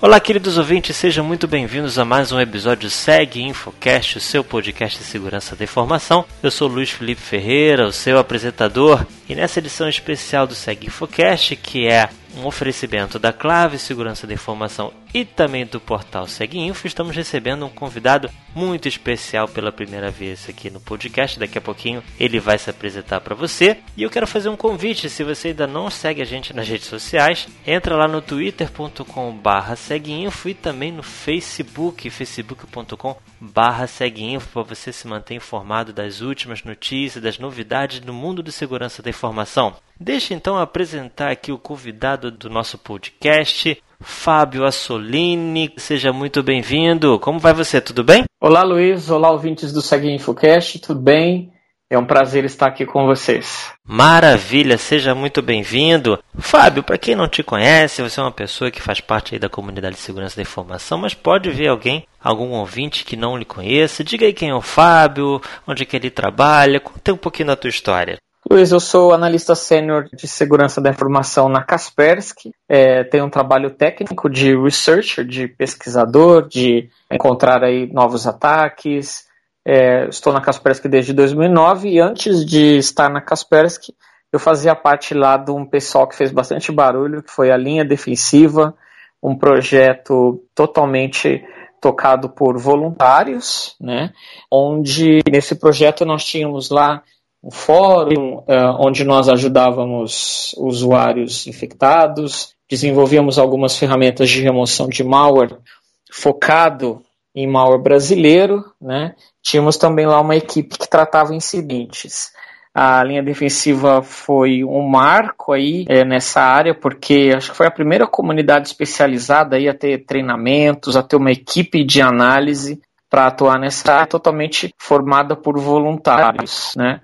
Olá, queridos ouvintes, sejam muito bem-vindos a mais um episódio Segue Infocast, o seu podcast de segurança da informação. Eu sou Luiz Felipe Ferreira, o seu apresentador, e nessa edição especial do Segue Infocast, que é um oferecimento da Clave Segurança da Informação e também do portal SegInfo, estamos recebendo um convidado muito especial pela primeira vez aqui no podcast. Daqui a pouquinho ele vai se apresentar para você. E eu quero fazer um convite, se você ainda não segue a gente nas redes sociais, entra lá no twitter.com/seguinfo e também no Facebook, facebook.com/seguinfo para você se manter informado das últimas notícias, das novidades do mundo de segurança da informação. Deixa então apresentar aqui o convidado do nosso podcast, Fábio Assolini. Seja muito bem-vindo. Como vai você? Tudo bem? Olá, Luiz. Olá, ouvintes do Segue Infocast. Tudo bem? É um prazer estar aqui com vocês. Maravilha, seja muito bem-vindo. Fábio, para quem não te conhece, você é uma pessoa que faz parte da comunidade de segurança da informação, mas pode ver alguém, algum ouvinte que não lhe conheça. Diga aí quem é o Fábio, onde é que ele trabalha, conta um pouquinho da tua história. Luiz, eu sou analista sênior de segurança da informação na Kaspersky. É, tenho um trabalho técnico de researcher, de pesquisador, de encontrar aí novos ataques. É, estou na Kaspersky desde 2009 e antes de estar na Kaspersky, eu fazia parte lá de um pessoal que fez bastante barulho, que foi a linha defensiva, um projeto totalmente tocado por voluntários, né? Onde nesse projeto nós tínhamos lá um fórum uh, onde nós ajudávamos usuários infectados, desenvolvíamos algumas ferramentas de remoção de malware focado em malware brasileiro, né? Tínhamos também lá uma equipe que tratava incidentes. A linha defensiva foi um marco aí é, nessa área, porque acho que foi a primeira comunidade especializada aí a ter treinamentos, a ter uma equipe de análise para atuar nessa área totalmente formada por voluntários, né?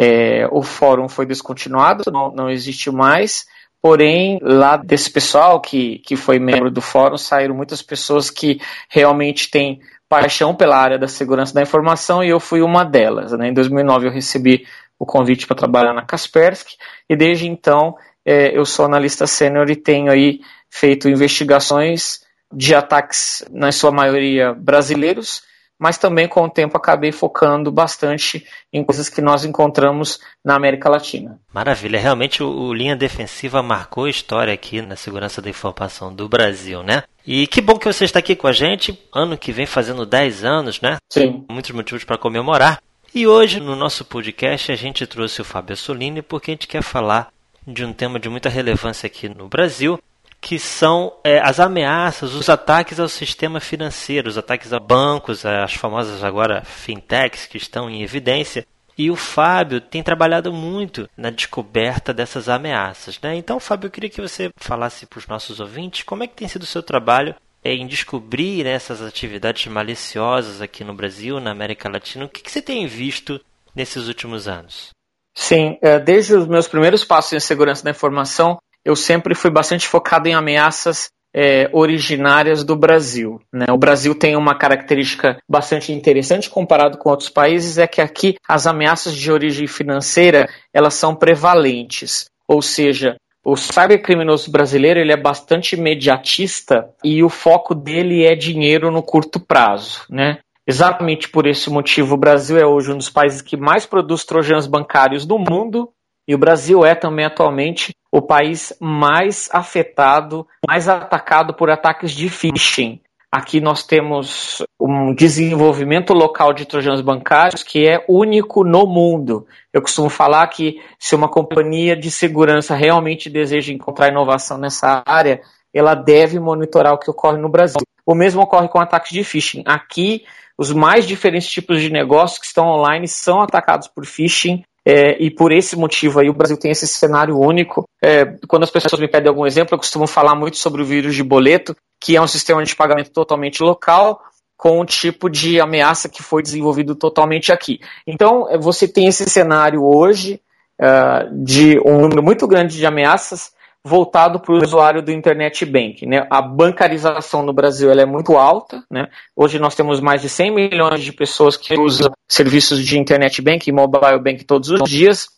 É, o fórum foi descontinuado, não, não existe mais. Porém, lá desse pessoal que, que foi membro do fórum, saíram muitas pessoas que realmente têm paixão pela área da segurança da informação e eu fui uma delas. Né? Em 2009 eu recebi o convite para trabalhar na Kaspersky e desde então é, eu sou analista sênior e tenho aí feito investigações de ataques, na sua maioria brasileiros, mas também com o tempo acabei focando bastante em coisas que nós encontramos na América Latina. Maravilha, realmente o, o Linha Defensiva marcou a história aqui na segurança da informação do Brasil, né? E que bom que você está aqui com a gente, ano que vem fazendo 10 anos, né? Sim. Muitos motivos para comemorar. E hoje, no nosso podcast, a gente trouxe o Fábio Solini porque a gente quer falar de um tema de muita relevância aqui no Brasil, que são é, as ameaças, os ataques ao sistema financeiro, os ataques a bancos, as famosas agora fintechs que estão em evidência. E o Fábio tem trabalhado muito na descoberta dessas ameaças. Né? Então, Fábio, eu queria que você falasse para os nossos ouvintes como é que tem sido o seu trabalho é, em descobrir né, essas atividades maliciosas aqui no Brasil, na América Latina. O que, que você tem visto nesses últimos anos? Sim, é, desde os meus primeiros passos em segurança da informação, eu sempre fui bastante focado em ameaças é, originárias do Brasil. Né? O Brasil tem uma característica bastante interessante comparado com outros países, é que aqui as ameaças de origem financeira elas são prevalentes, ou seja, o cybercriminoso brasileiro ele é bastante imediatista e o foco dele é dinheiro no curto prazo, né? Exatamente por esse motivo, o Brasil é hoje um dos países que mais produz trojans bancários do mundo e o Brasil é também atualmente o país mais afetado, mais atacado por ataques de phishing. Aqui nós temos um desenvolvimento local de trojanos bancários que é único no mundo. Eu costumo falar que se uma companhia de segurança realmente deseja encontrar inovação nessa área, ela deve monitorar o que ocorre no Brasil. O mesmo ocorre com ataques de phishing. Aqui, os mais diferentes tipos de negócios que estão online são atacados por phishing é, e por esse motivo aí o Brasil tem esse cenário único. É, quando as pessoas me pedem algum exemplo, eu costumo falar muito sobre o vírus de boleto, que é um sistema de pagamento totalmente local, com um tipo de ameaça que foi desenvolvido totalmente aqui. Então, é, você tem esse cenário hoje uh, de um número muito grande de ameaças voltado para o usuário do Internet Bank. Né? A bancarização no Brasil é muito alta. Né? Hoje nós temos mais de 100 milhões de pessoas que usam serviços de Internet Bank e Mobile Bank todos os dias.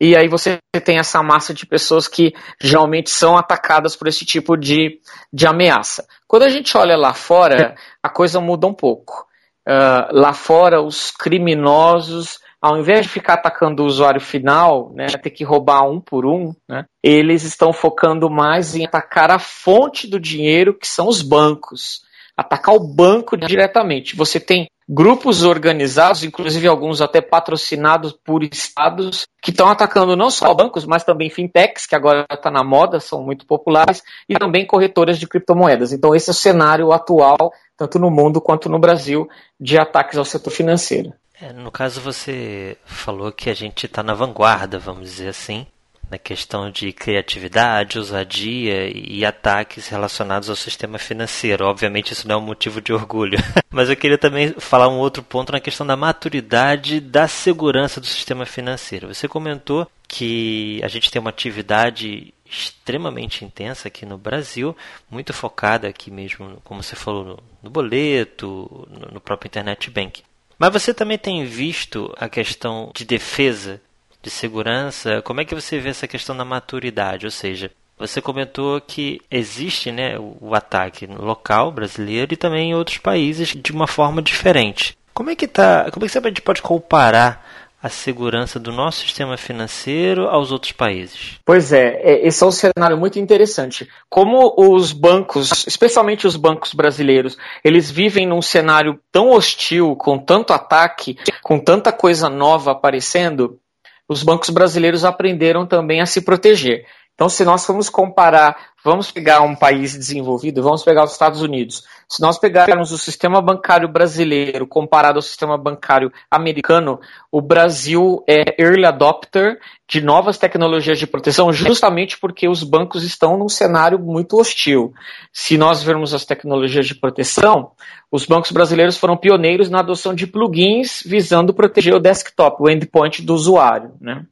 e aí você tem essa massa de pessoas que geralmente são atacadas por esse tipo de, de ameaça. Quando a gente olha lá fora, a coisa muda um pouco. Uh, lá fora, os criminosos, ao invés de ficar atacando o usuário final, né, ter que roubar um por um, né, eles estão focando mais em atacar a fonte do dinheiro, que são os bancos. Atacar o banco diretamente. Você tem grupos organizados, inclusive alguns até patrocinados por estados, que estão atacando não só bancos, mas também fintechs, que agora está na moda, são muito populares, e também corretoras de criptomoedas. Então, esse é o cenário atual, tanto no mundo quanto no Brasil, de ataques ao setor financeiro. É, no caso, você falou que a gente está na vanguarda, vamos dizer assim, na questão de criatividade, ousadia e ataques relacionados ao sistema financeiro. Obviamente, isso não é um motivo de orgulho. Mas eu queria também falar um outro ponto na questão da maturidade da segurança do sistema financeiro. Você comentou que a gente tem uma atividade extremamente intensa aqui no Brasil, muito focada aqui mesmo, como você falou, no, boleto, no próprio internet bank. Mas você também tem visto a questão de defesa de segurança, como é que você vê essa questão da maturidade? Ou seja, você comentou que existe né, o ataque local brasileiro e também em outros países de uma forma diferente. Como é que tá? Como é que a gente pode comparar a segurança do nosso sistema financeiro aos outros países? Pois é, é, esse é um cenário muito interessante. Como os bancos, especialmente os bancos brasileiros, eles vivem num cenário tão hostil, com tanto ataque, com tanta coisa nova aparecendo, os bancos brasileiros aprenderam também a se proteger. Então, se nós formos comparar, vamos pegar um país desenvolvido, vamos pegar os Estados Unidos. Se nós pegarmos o sistema bancário brasileiro comparado ao sistema bancário americano, o Brasil é early adopter de novas tecnologias de proteção, justamente porque os bancos estão num cenário muito hostil. Se nós vermos as tecnologias de proteção, os bancos brasileiros foram pioneiros na adoção de plugins visando proteger o desktop, o endpoint do usuário. Né?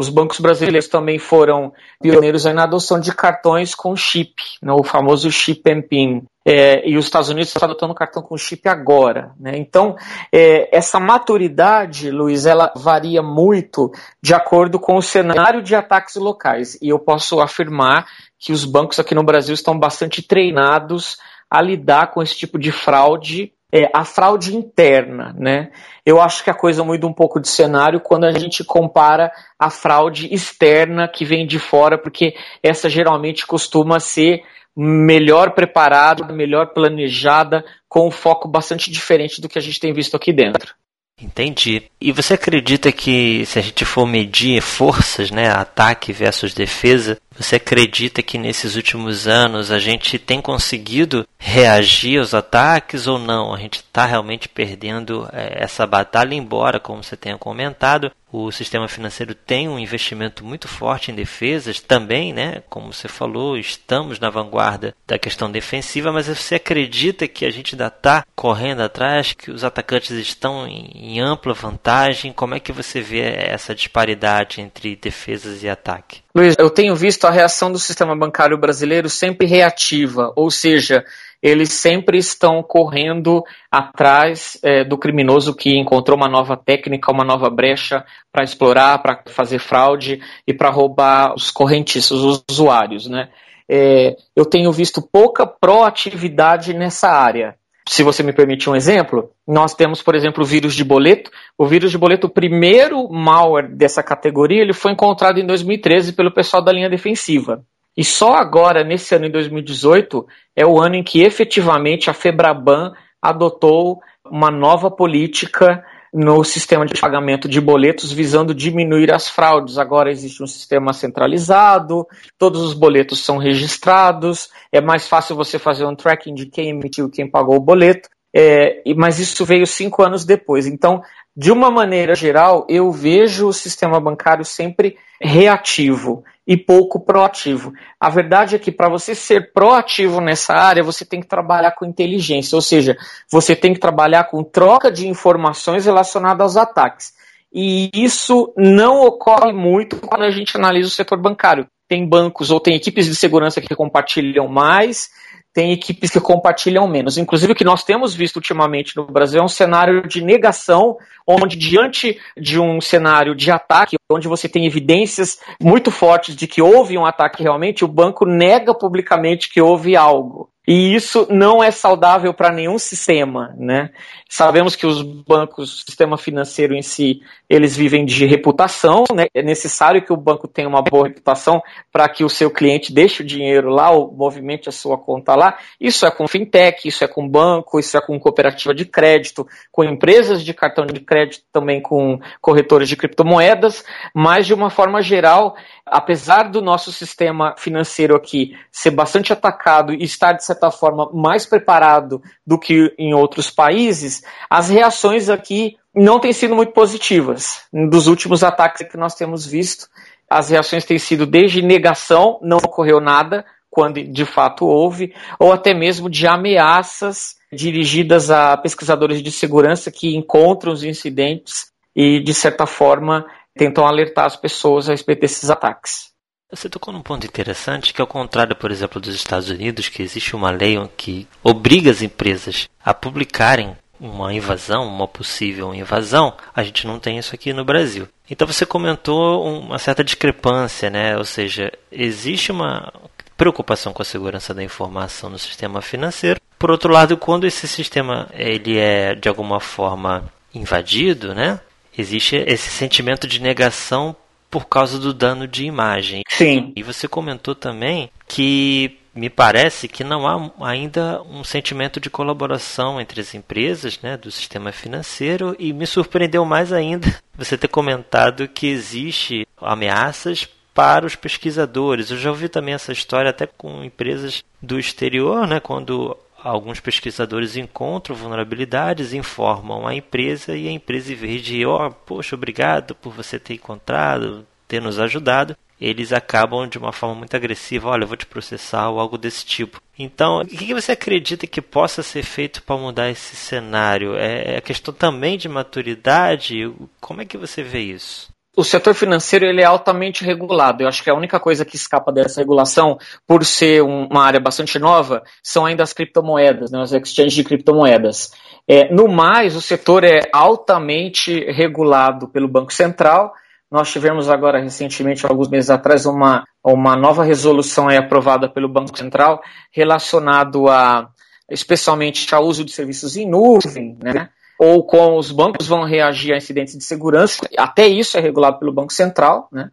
Os bancos brasileiros também foram pioneiros na adoção de cartões com chip, né, o famoso chip and PIN. É, e os Estados Unidos estão adotando cartão com chip agora. Né? Então, é, essa maturidade, Luiz, ela varia muito de acordo com o cenário de ataques locais. E eu posso afirmar que os bancos aqui no Brasil estão bastante treinados a lidar com esse tipo de fraude é, a fraude interna, né? Eu acho que a coisa muda um pouco de cenário quando a gente compara a fraude externa que vem de fora, porque essa geralmente costuma ser melhor preparada, melhor planejada, com um foco bastante diferente do que a gente tem visto aqui dentro. Entendi. E você acredita que se a gente for medir forças, né, ataque versus defesa, você acredita que nesses últimos anos a gente tem conseguido reagir aos ataques ou não? A gente está realmente perdendo é, essa batalha, embora, como você tenha comentado, o sistema financeiro tem um investimento muito forte em defesas também, né? Como você falou, estamos na vanguarda da questão defensiva, mas você acredita que a gente ainda está correndo atrás, que os atacantes estão em ampla vantagem? Como é que você vê essa disparidade entre defesas e ataque? Luiz, eu tenho visto a reação do sistema bancário brasileiro sempre reativa, ou seja, eles sempre estão correndo atrás é, do criminoso que encontrou uma nova técnica, uma nova brecha para explorar, para fazer fraude e para roubar os correntistas, os usuários. Né? É, eu tenho visto pouca proatividade nessa área. Se você me permite um exemplo, nós temos, por exemplo, o vírus de boleto. O vírus de boleto, o primeiro malware dessa categoria, ele foi encontrado em 2013 pelo pessoal da linha defensiva. E só agora, nesse ano, em 2018, é o ano em que efetivamente a Febraban adotou uma nova política no sistema de pagamento de boletos visando diminuir as fraudes. Agora existe um sistema centralizado, todos os boletos são registrados, é mais fácil você fazer um tracking de quem emitiu quem pagou o boleto. É, mas isso veio cinco anos depois. Então, de uma maneira geral, eu vejo o sistema bancário sempre reativo e pouco proativo. A verdade é que para você ser proativo nessa área, você tem que trabalhar com inteligência, ou seja, você tem que trabalhar com troca de informações relacionadas aos ataques. E isso não ocorre muito quando a gente analisa o setor bancário. Tem bancos ou tem equipes de segurança que compartilham mais, tem equipes que compartilham menos. Inclusive, o que nós temos visto ultimamente no Brasil é um cenário de negação, onde, diante de um cenário de ataque, onde você tem evidências muito fortes de que houve um ataque realmente, o banco nega publicamente que houve algo. E isso não é saudável para nenhum sistema, né? Sabemos que os bancos, o sistema financeiro em si, eles vivem de reputação, né? É necessário que o banco tenha uma boa reputação para que o seu cliente deixe o dinheiro lá ou movimente a sua conta lá. Isso é com fintech, isso é com banco, isso é com cooperativa de crédito, com empresas de cartão de crédito, também com corretores de criptomoedas, mas de uma forma geral, apesar do nosso sistema financeiro aqui ser bastante atacado e estar, de certa forma, mais preparado do que em outros países, as reações aqui não têm sido muito positivas. Dos últimos ataques que nós temos visto, as reações têm sido desde negação, não ocorreu nada, quando de fato houve, ou até mesmo de ameaças dirigidas a pesquisadores de segurança que encontram os incidentes e, de certa forma, tentam alertar as pessoas a respeito desses ataques. Você tocou num ponto interessante que, ao contrário, por exemplo, dos Estados Unidos, que existe uma lei que obriga as empresas a publicarem uma invasão, uma possível invasão, a gente não tem isso aqui no Brasil. Então você comentou uma certa discrepância, né? Ou seja, existe uma preocupação com a segurança da informação no sistema financeiro. Por outro lado, quando esse sistema ele é de alguma forma invadido, né? Existe esse sentimento de negação por causa do dano de imagem. Sim. E você comentou também que me parece que não há ainda um sentimento de colaboração entre as empresas né, do sistema financeiro e me surpreendeu mais ainda você ter comentado que existe ameaças para os pesquisadores. Eu já ouvi também essa história até com empresas do exterior, né, quando alguns pesquisadores encontram vulnerabilidades, informam a empresa e a empresa, em vez de, ó, oh, poxa, obrigado por você ter encontrado, ter nos ajudado, eles acabam de uma forma muito agressiva, olha, eu vou te processar ou algo desse tipo. Então, o que você acredita que possa ser feito para mudar esse cenário? É, é questão também de maturidade? Como é que você vê isso? O setor financeiro ele é altamente regulado. Eu acho que a única coisa que escapa dessa regulação, por ser uma área bastante nova, são ainda as criptomoedas, né, os exchanges de criptomoedas. É, no mais, o setor é altamente regulado pelo Banco Central. Nós tivemos agora, recentemente, alguns meses atrás, uma, uma nova resolução aprovada pelo Banco Central relacionado a, especialmente ao uso de serviços em nuvem, né? Ou como os bancos vão reagir a incidentes de segurança. Até isso é regulado pelo Banco Central, né?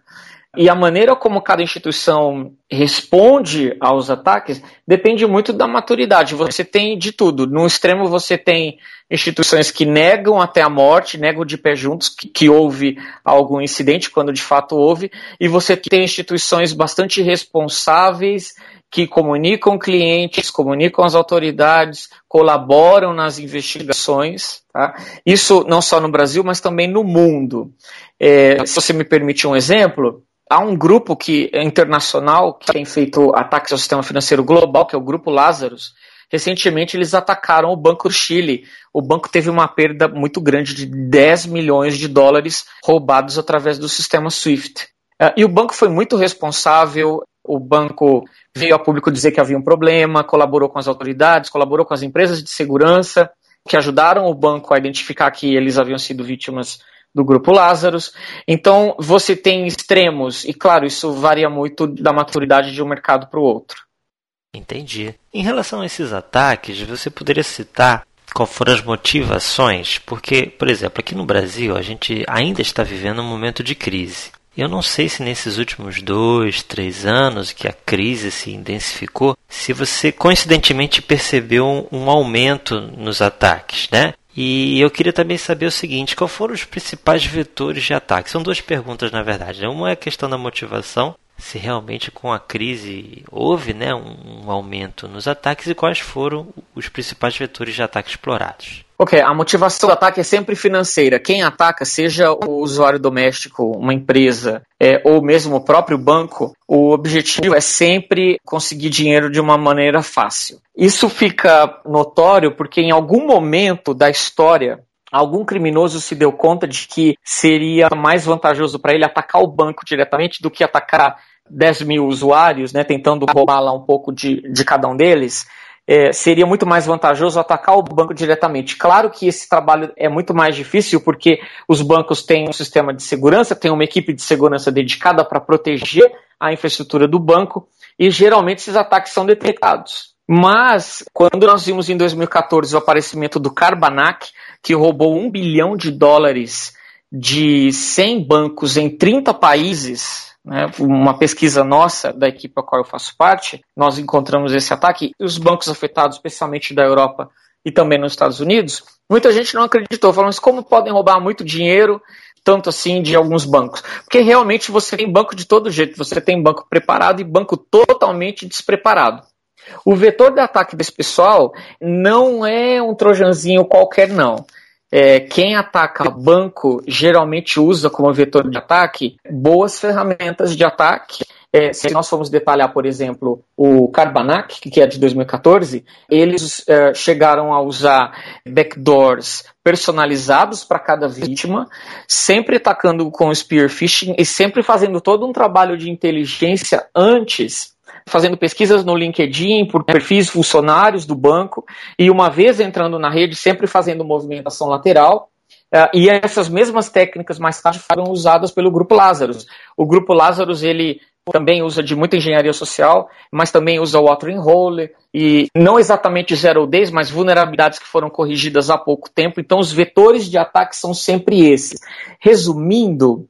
E a maneira como cada instituição responde aos ataques depende muito da maturidade. Você tem de tudo. No extremo, você tem instituições que negam até a morte, negam de pé juntos que, que houve algum incidente, quando de fato houve, e você tem instituições bastante responsáveis que comunicam clientes, comunicam as autoridades, colaboram nas investigações. Tá? Isso não só no Brasil, mas também no mundo. É, se você me permite um exemplo, há um grupo que é internacional que tem feito ataques ao sistema financeiro global, que é o Grupo Lazarus. Recentemente eles atacaram o Banco Chile. O banco teve uma perda muito grande de 10 milhões de dólares roubados através do sistema SWIFT. É, e o banco foi muito responsável, o banco veio a público dizer que havia um problema, colaborou com as autoridades, colaborou com as empresas de segurança, que ajudaram o banco a identificar que eles haviam sido vítimas do grupo Lazarus. Então, você tem extremos, e claro, isso varia muito da maturidade de um mercado para o outro. Entendi. Em relação a esses ataques, você poderia citar quais foram as motivações? Porque, por exemplo, aqui no Brasil, a gente ainda está vivendo um momento de crise. Eu não sei se nesses últimos dois, três anos que a crise se intensificou, se você coincidentemente percebeu um, aumento nos ataques, né? E eu queria também saber o seguinte: quais foram os principais vetores de ataque? São duas perguntas, na verdade. Né? Uma é a questão da motivação, se realmente com a crise houve né, um aumento nos ataques e quais foram os principais vetores de ataque explorados. Ok, a motivação do ataque é sempre financeira. Quem ataca, seja o usuário doméstico, uma empresa é, ou mesmo o próprio banco, o objetivo é sempre conseguir dinheiro de uma maneira fácil. Isso fica notório porque em algum momento da história algum criminoso se deu conta de que seria mais vantajoso para ele atacar o banco diretamente do que atacar 10 mil usuários, né, tentando roubar lá um pouco de, de cada um deles. é, seria muito mais vantajoso atacar o banco diretamente. Claro que esse trabalho é muito mais difícil porque os bancos têm um sistema de segurança, têm uma equipe de segurança dedicada para proteger a infraestrutura do banco e geralmente esses ataques são detectados. Mas, quando nós vimos em 2014 o aparecimento do Carbanac, que roubou um bilhão de dólares de 100 bancos em 30 países, né, uma pesquisa nossa, da equipe a qual eu faço parte, nós encontramos esse ataque, e os bancos afetados, especialmente da Europa e também nos Estados Unidos, muita gente não acreditou, falando como podem roubar muito dinheiro, tanto assim, de alguns bancos. Porque realmente você tem banco de todo jeito, você tem banco preparado e banco totalmente despreparado. O vetor de ataque desse pessoal não é um trojanzinho qualquer, não. É, quem ataca banco geralmente usa como vetor de ataque boas ferramentas de ataque. É, se nós formos detalhar, por exemplo, o Carbanac, que é de 2014, eles é, chegaram a usar backdoors personalizados para cada vítima, sempre atacando com spear phishing e sempre fazendo todo um trabalho de inteligência antes fazendo pesquisas no LinkedIn por perfis funcionários do banco e uma vez entrando na rede, sempre fazendo movimentação lateral. Uh, e essas mesmas técnicas mais tarde foram usadas pelo Grupo Lazarus. O Grupo Lazarus ele também usa de muita engenharia social, mas também usa watering hole e não exatamente zero days, mas vulnerabilidades que foram corrigidas há pouco tempo. Então os vetores de ataque são sempre esses. Resumindo,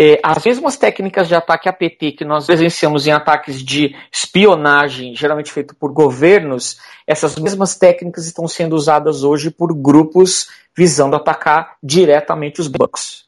é, as mesmas técnicas de ataque APT que nós presenciamos em ataques de espionagem, geralmente feito por governos, essas mesmas técnicas estão sendo usadas hoje por grupos visando atacar diretamente os bancos.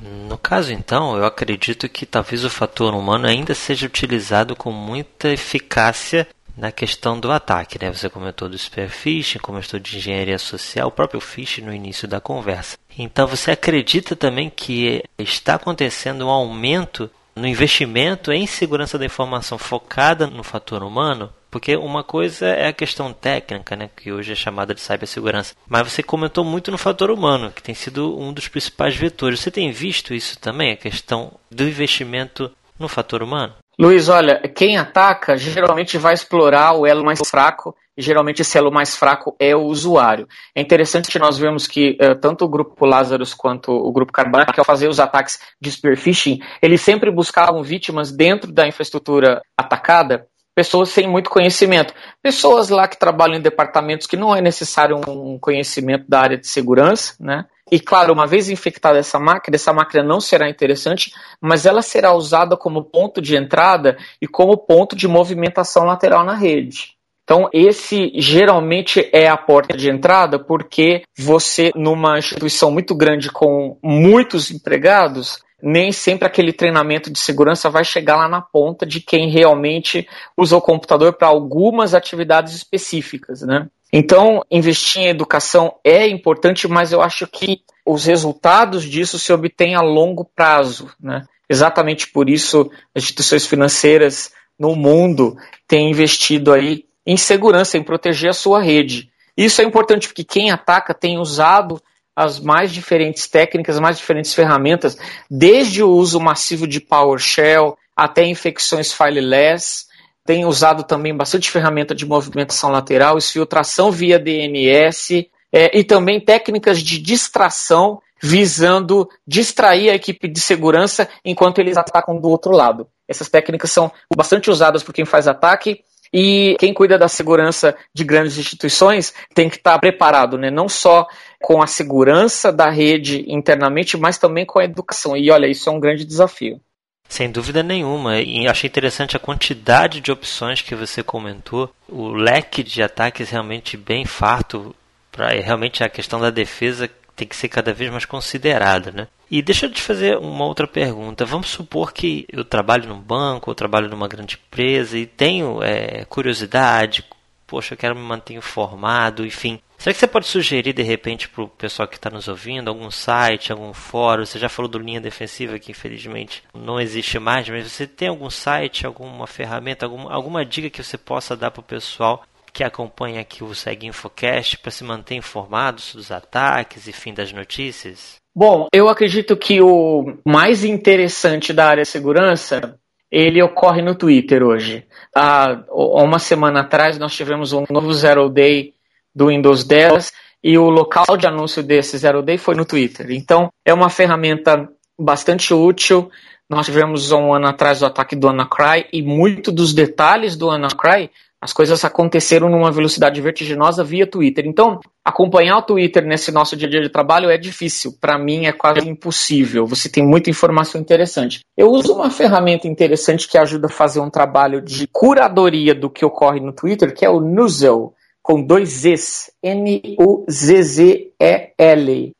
No caso, então, eu acredito que talvez o fator humano ainda seja utilizado com muita eficácia na questão do ataque, né? Você comentou do spear phishing, comentou de engenharia social, o próprio phishing no início da conversa. Então você acredita também que está acontecendo um aumento no investimento em segurança da informação focada no fator humano? Porque uma coisa é a questão técnica, né, que hoje é chamada de cibersegurança, mas você comentou muito no fator humano, que tem sido um dos principais vetores. Você tem visto isso também, a questão do investimento no fator humano? Luiz, olha, quem ataca geralmente vai explorar o elo mais fraco, e geralmente esse elo mais fraco é o usuário. É interessante nós vermos que uh, tanto o grupo Lazarus quanto o grupo Carbanac, ao fazer os ataques de spear phishing, eles sempre buscavam vítimas dentro da infraestrutura atacada, pessoas sem muito conhecimento. Pessoas lá que trabalham em departamentos que não é necessário um conhecimento da área de segurança, né? E claro, uma vez infectada essa máquina, essa máquina não será interessante, mas ela será usada como ponto de entrada e como ponto de movimentação lateral na rede. Então, esse geralmente é a porta de entrada, porque você, numa instituição muito grande com muitos empregados, nem sempre aquele treinamento de segurança vai chegar lá na ponta de quem realmente usa o computador para algumas atividades específicas, né? Então, investir em educação é importante, mas eu acho que os resultados disso se obtêm a longo prazo. Né? Exatamente por isso, as instituições financeiras no mundo têm investido aí em segurança, em proteger a sua rede. Isso é importante porque quem ataca tem usado as mais diferentes técnicas, as mais diferentes ferramentas, desde o uso massivo de PowerShell até infecções fileless, tem usado também bastante ferramenta de movimentação lateral, exfiltração via DNS é, e também técnicas de distração visando distrair a equipe de segurança enquanto eles atacam do outro lado. Essas técnicas são bastante usadas por quem faz ataque e quem cuida da segurança de grandes instituições tem que estar preparado, né? não só com a segurança da rede internamente, mas também com a educação. E olha, isso é um grande desafio. Sem dúvida nenhuma. E achei interessante a quantidade de opções que você comentou. O leque de ataques realmente bem farto. Pra, realmente a questão da defesa tem que ser cada vez mais considerada, né? E deixa eu te fazer uma outra pergunta. Vamos supor que eu trabalho num banco, ou trabalho numa grande empresa e tenho é, curiosidade, poxa, eu quero me manter informado, enfim. Será que você pode sugerir de repente para o pessoal que está nos ouvindo algum site, algum fórum? Você já falou do Linha Defensiva que infelizmente não existe mais, mas você tem algum site, alguma ferramenta, alguma, alguma dica que você possa dar para o pessoal que acompanha aqui o Segue Infocast para se manter informados dos ataques e fim das notícias? Bom, eu acredito que o mais interessante da área de segurança ele ocorre no Twitter hoje. Há uma semana atrás nós tivemos um novo Zero Day do Windows 10 e o local de anúncio desse Zero Day foi no Twitter. Então é uma ferramenta bastante útil. Nós tivemos um ano atrás o ataque do Anacry e muito dos detalhes do Anacry as coisas aconteceram numa velocidade vertiginosa via Twitter. Então, acompanhar o Twitter nesse nosso dia a dia de trabalho é difícil. Para mim, é quase impossível. Você tem muita informação interessante. Eu uso uma ferramenta interessante que ajuda a fazer um trabalho de curadoria do que ocorre no Twitter, que é o Nuzzle com dois Zs, N-U-Z-Z-E-L.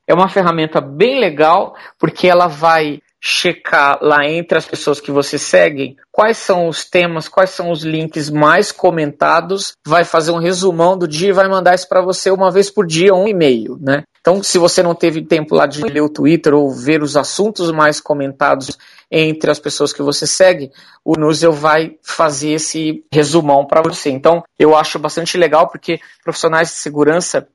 É uma ferramenta bem legal, porque ela vai checar lá entre as pessoas que você segue quais são os temas, quais são os links mais comentados, vai fazer um resumão do dia e vai mandar isso para você uma vez por dia, um e-mail, né? Então, se você não teve tempo lá de ler o Twitter ou ver os assuntos mais comentados entre as pessoas que você segue, o Nusel vai fazer esse resumão para você. Então, eu acho bastante legal porque profissionais de segurança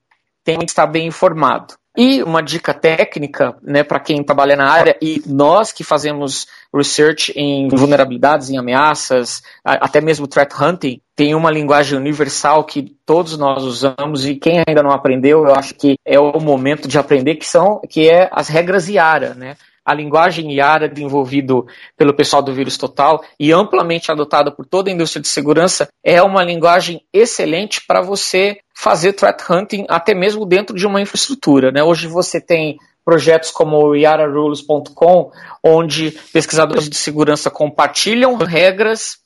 têm que estar bem informado. E uma dica técnica, né, para quem trabalha na área e nós que fazemos research em vulnerabilidades, em ameaças, até mesmo threat hunting, tem uma linguagem universal que todos nós usamos e quem ainda não aprendeu, eu acho que é o momento de aprender que são que é as regras IARA, né? A linguagem IARA desenvolvido pelo pessoal do Vírus Total e amplamente adotada por toda a indústria de segurança é uma linguagem excelente para você fazer threat hunting até mesmo dentro de uma infraestrutura. Né? Hoje você tem projetos como o yararules.com, onde pesquisadores de segurança compartilham regras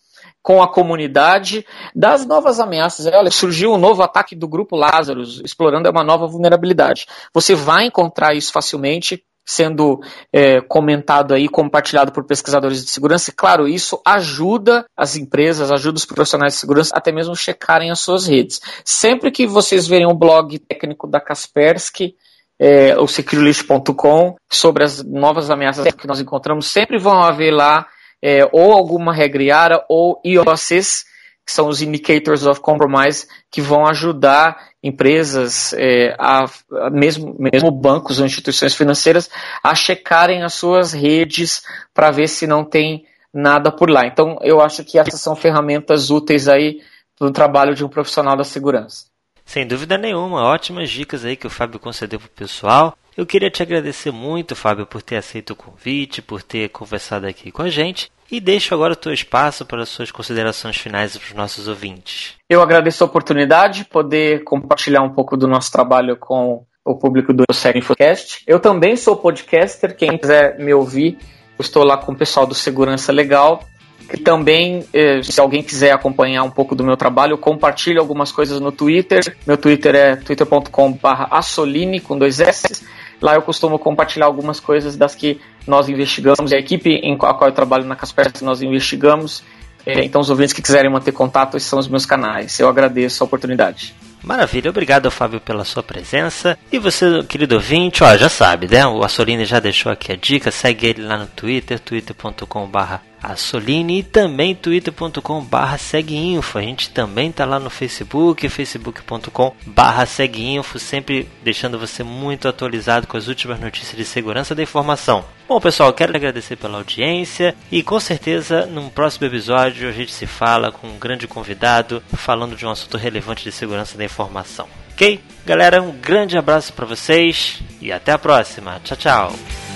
com a comunidade das novas ameaças. Olha, surgiu um novo ataque do grupo Lazarus, explorando uma nova vulnerabilidade. Você vai encontrar isso facilmente sendo é, comentado aí, compartilhado por pesquisadores de segurança. E, claro, isso ajuda as empresas, ajuda os profissionais de segurança até mesmo checarem as suas redes. Sempre que vocês verem um blog técnico da Kaspersky, é, o securelist.com, sobre as novas ameaças que nós encontramos, sempre vão haver lá é, ou alguma regra IARA ou IOCs, que são os Indicators of Compromise, que vão ajudar empresas, é, a, a mesmo, mesmo bancos ou instituições financeiras, a checarem as suas redes para ver se não tem nada por lá. Então, eu acho que essas são ferramentas úteis aí no trabalho de um profissional da segurança. Sem dúvida nenhuma, ótimas dicas aí que o Fábio concedeu para o pessoal. Eu queria te agradecer muito, Fábio, por ter aceito o convite, por ter conversado aqui com a gente. E deixo agora o teu espaço para as suas considerações finais para os nossos ouvintes. Eu agradeço a oportunidade de poder compartilhar um pouco do nosso trabalho com o público do Série Infocast. Eu também sou podcaster, quem quiser me ouvir, estou lá com o pessoal do Segurança Legal. E também, eh, se alguém quiser acompanhar um pouco do meu trabalho, compartilho algumas coisas no Twitter. Meu Twitter é twitter.com/assoline com dois S. Lá eu costumo compartilhar algumas coisas das que nós investigamos, a equipe em a qual eu trabalho na Kaspersky nós investigamos. É, então, os ouvintes que quiserem manter contato, esses são os meus canais. Eu agradeço a oportunidade. Maravilha, obrigado Fábio pela sua presença. E você, querido ouvinte, ó, já sabe, né? O Assolini já deixou aqui a dica, segue ele lá no Twitter, twitter.com.br a Soline e também twitter.com/barra seguinfo. A gente também tá lá no Facebook, facebook.com/barra seguinfo, sempre deixando você muito atualizado com as últimas notícias de segurança da informação. Bom, pessoal, quero agradecer pela audiência e com certeza num próximo episódio a gente se fala com um grande convidado falando de um assunto relevante de segurança da informação. Ok? Galera, um grande abraço para vocês e até a próxima. Tchau, tchau.